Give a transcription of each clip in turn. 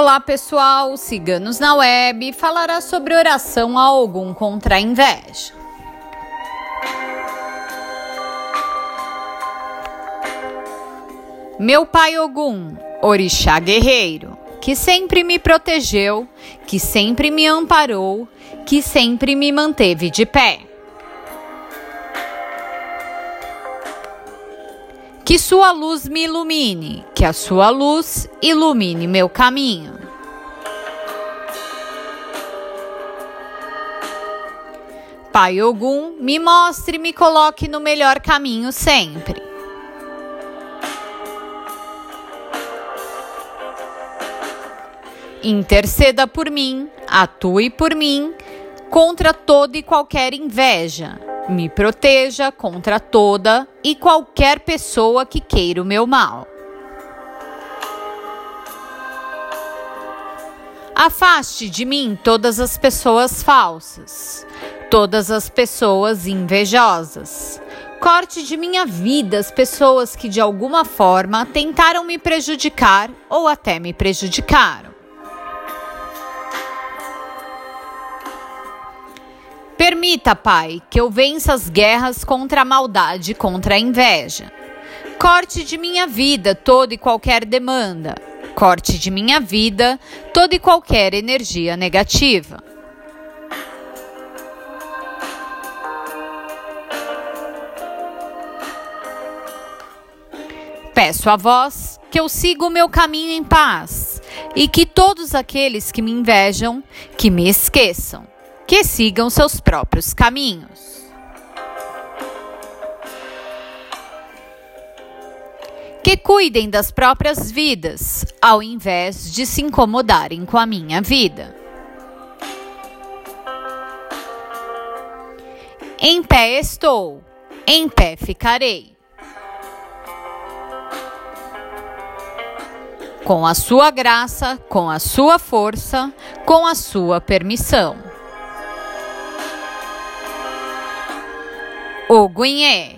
Olá pessoal, Ciganos na Web falará sobre oração a algum contra a inveja. Meu pai Ogum, orixá guerreiro, que sempre me protegeu, que sempre me amparou, que sempre me manteve de pé. Que sua luz me ilumine, que a sua luz ilumine meu caminho. Pai Ogum, me mostre e me coloque no melhor caminho sempre. Interceda por mim, atue por mim contra toda e qualquer inveja me proteja contra toda e qualquer pessoa que queira o meu mal. Afaste de mim todas as pessoas falsas, todas as pessoas invejosas. Corte de minha vida as pessoas que de alguma forma tentaram me prejudicar ou até me prejudicaram. Permita, Pai, que eu vença as guerras contra a maldade, contra a inveja. Corte de minha vida toda e qualquer demanda. Corte de minha vida toda e qualquer energia negativa. Peço a vós que eu siga o meu caminho em paz e que todos aqueles que me invejam, que me esqueçam que sigam seus próprios caminhos. Que cuidem das próprias vidas, ao invés de se incomodarem com a minha vida. Em pé estou, em pé ficarei. Com a sua graça, com a sua força, com a sua permissão. Ogunhê.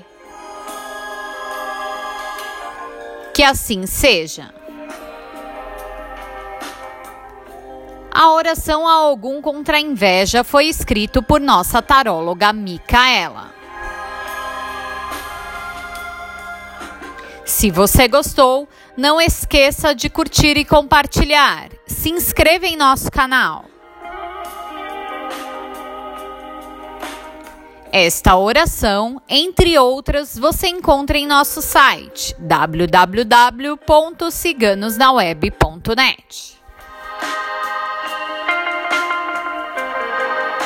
Que assim seja. A oração a Ogum contra a inveja foi escrito por nossa taróloga Micaela. Se você gostou, não esqueça de curtir e compartilhar. Se inscreva em nosso canal. Esta oração, entre outras, você encontra em nosso site www.ciganosnaweb.net.